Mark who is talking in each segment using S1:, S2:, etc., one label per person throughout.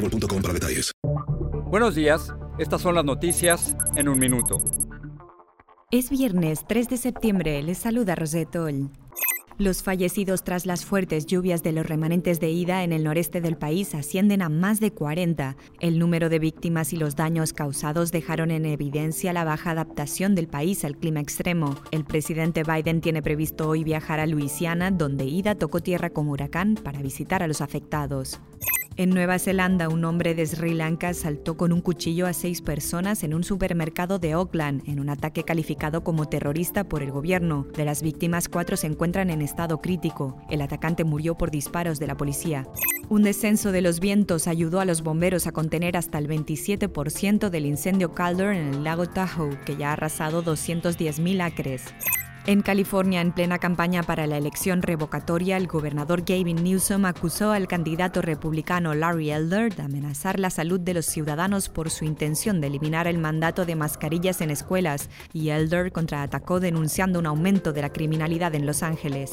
S1: boostmobile.com para detalles.
S2: Buenos días, estas son las noticias en un minuto.
S3: Es viernes 3 de septiembre, les saluda Rosetol. Los fallecidos tras las fuertes lluvias de los remanentes de Ida en el noreste del país ascienden a más de 40. El número de víctimas y los daños causados dejaron en evidencia la baja adaptación del país al clima extremo. El presidente Biden tiene previsto hoy viajar a Luisiana, donde Ida tocó tierra como huracán, para visitar a los afectados. En Nueva Zelanda, un hombre de Sri Lanka saltó con un cuchillo a seis personas en un supermercado de Auckland, en un ataque calificado como terrorista por el gobierno. De las víctimas, cuatro se encuentran en estado crítico. El atacante murió por disparos de la policía. Un descenso de los vientos ayudó a los bomberos a contener hasta el 27% del incendio Calder en el lago Tahoe, que ya ha arrasado 210.000 acres. En California, en plena campaña para la elección revocatoria, el gobernador Gavin Newsom acusó al candidato republicano Larry Elder de amenazar la salud de los ciudadanos por su intención de eliminar el mandato de mascarillas en escuelas, y Elder contraatacó denunciando un aumento de la criminalidad en Los Ángeles.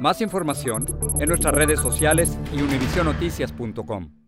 S2: Más información en nuestras redes sociales y univisionoticias.com.